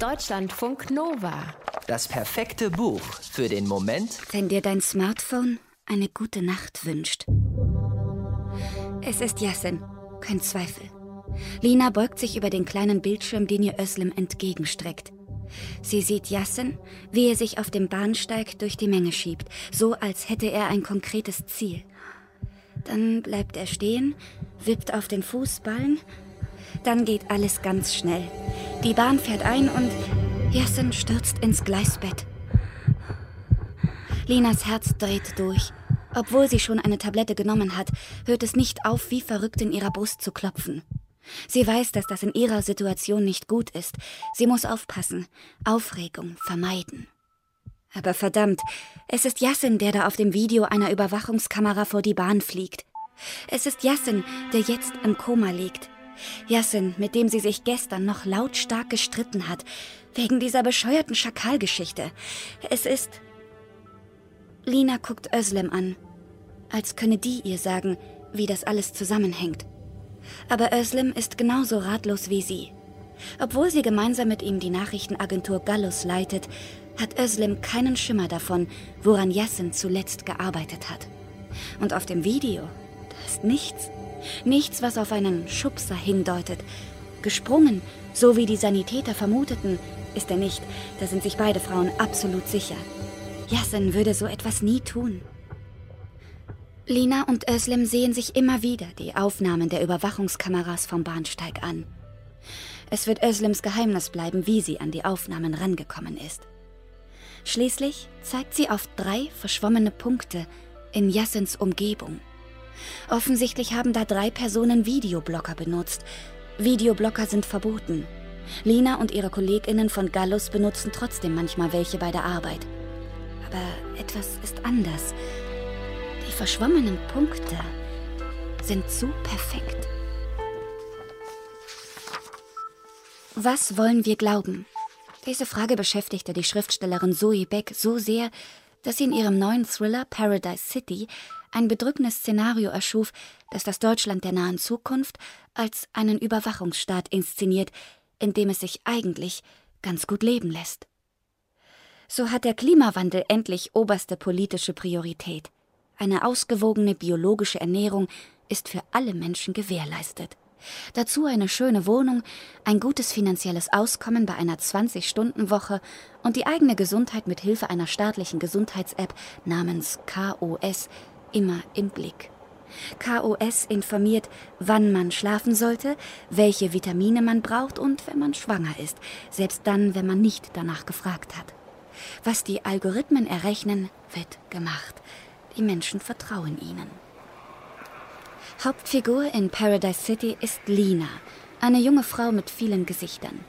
Deutschlandfunk Nova. Das perfekte Buch für den Moment, wenn dir dein Smartphone eine gute Nacht wünscht. Es ist Yasin, kein Zweifel. Lina beugt sich über den kleinen Bildschirm, den ihr Özlem entgegenstreckt. Sie sieht Yasin, wie er sich auf dem Bahnsteig durch die Menge schiebt, so als hätte er ein konkretes Ziel. Dann bleibt er stehen, wippt auf den Fußballen. Dann geht alles ganz schnell. Die Bahn fährt ein und Yasin stürzt ins Gleisbett. Linas Herz dreht durch. Obwohl sie schon eine Tablette genommen hat, hört es nicht auf, wie verrückt in ihrer Brust zu klopfen. Sie weiß, dass das in ihrer Situation nicht gut ist. Sie muss aufpassen, Aufregung vermeiden. Aber verdammt, es ist Yassin, der da auf dem Video einer Überwachungskamera vor die Bahn fliegt. Es ist Yassin, der jetzt im Koma liegt. Yassin, mit dem sie sich gestern noch lautstark gestritten hat, wegen dieser bescheuerten Schakalgeschichte. Es ist. Lina guckt Özlem an, als könne die ihr sagen, wie das alles zusammenhängt. Aber Özlem ist genauso ratlos wie sie. Obwohl sie gemeinsam mit ihm die Nachrichtenagentur Gallus leitet, hat Özlem keinen Schimmer davon, woran Yassin zuletzt gearbeitet hat. Und auf dem Video, da ist nichts. Nichts, was auf einen Schubser hindeutet. Gesprungen, so wie die Sanitäter vermuteten, ist er nicht. Da sind sich beide Frauen absolut sicher. Yassin würde so etwas nie tun. Lina und Özlem sehen sich immer wieder die Aufnahmen der Überwachungskameras vom Bahnsteig an. Es wird Özlems Geheimnis bleiben, wie sie an die Aufnahmen rangekommen ist. Schließlich zeigt sie auf drei verschwommene Punkte in Yassins Umgebung. Offensichtlich haben da drei Personen Videoblocker benutzt. Videoblocker sind verboten. Lina und ihre KollegInnen von Gallus benutzen trotzdem manchmal welche bei der Arbeit. Aber etwas ist anders. Die verschwommenen Punkte sind zu perfekt. Was wollen wir glauben? Diese Frage beschäftigte die Schriftstellerin Zoe Beck so sehr, dass sie in ihrem neuen Thriller Paradise City ein bedrückendes Szenario erschuf, das das Deutschland der nahen Zukunft als einen Überwachungsstaat inszeniert, in dem es sich eigentlich ganz gut leben lässt. So hat der Klimawandel endlich oberste politische Priorität. Eine ausgewogene biologische Ernährung ist für alle Menschen gewährleistet. Dazu eine schöne Wohnung, ein gutes finanzielles Auskommen bei einer 20-Stunden-Woche und die eigene Gesundheit mit Hilfe einer staatlichen Gesundheits-App namens KOS immer im Blick. KOS informiert, wann man schlafen sollte, welche Vitamine man braucht und wenn man schwanger ist, selbst dann, wenn man nicht danach gefragt hat. Was die Algorithmen errechnen, wird gemacht. Die Menschen vertrauen ihnen. Hauptfigur in Paradise City ist Lina, eine junge Frau mit vielen Gesichtern.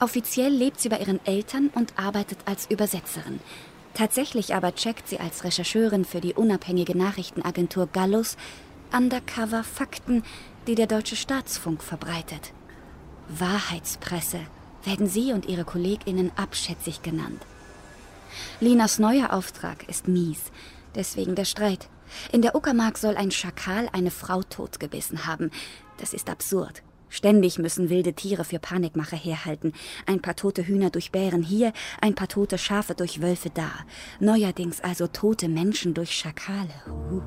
Offiziell lebt sie bei ihren Eltern und arbeitet als Übersetzerin. Tatsächlich aber checkt sie als Rechercheurin für die unabhängige Nachrichtenagentur Gallus undercover Fakten, die der deutsche Staatsfunk verbreitet. Wahrheitspresse werden sie und ihre Kolleginnen abschätzig genannt. Linas neuer Auftrag ist mies, deswegen der Streit. In der Uckermark soll ein Schakal eine Frau totgebissen haben. Das ist absurd. Ständig müssen wilde Tiere für Panikmache herhalten. Ein paar tote Hühner durch Bären hier, ein paar tote Schafe durch Wölfe da. Neuerdings also tote Menschen durch Schakale. Uh.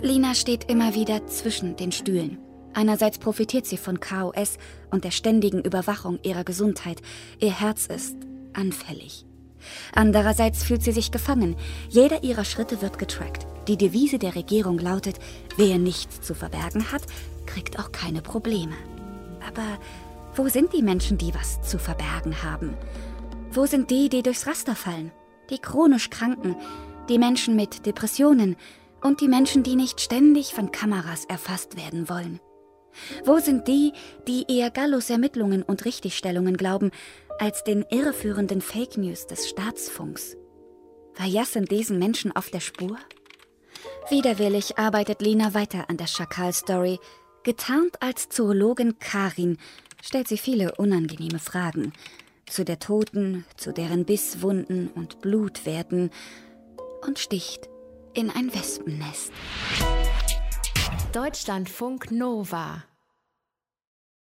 Lina steht immer wieder zwischen den Stühlen. Einerseits profitiert sie von KOS und der ständigen Überwachung ihrer Gesundheit. Ihr Herz ist anfällig. Andererseits fühlt sie sich gefangen. Jeder ihrer Schritte wird getrackt. Die Devise der Regierung lautet, wer nichts zu verbergen hat, kriegt auch keine Probleme. Aber wo sind die Menschen, die was zu verbergen haben? Wo sind die, die durchs Raster fallen? Die chronisch Kranken, die Menschen mit Depressionen und die Menschen, die nicht ständig von Kameras erfasst werden wollen. Wo sind die, die eher Gallus Ermittlungen und Richtigstellungen glauben, als den irreführenden Fake News des Staatsfunks. War Yassen diesen Menschen auf der Spur? Widerwillig arbeitet Lina weiter an der Schakal-Story. Getarnt als Zoologin Karin stellt sie viele unangenehme Fragen. Zu der Toten, zu deren Bisswunden und Blutwerten und sticht in ein Wespennest. Deutschlandfunk Nova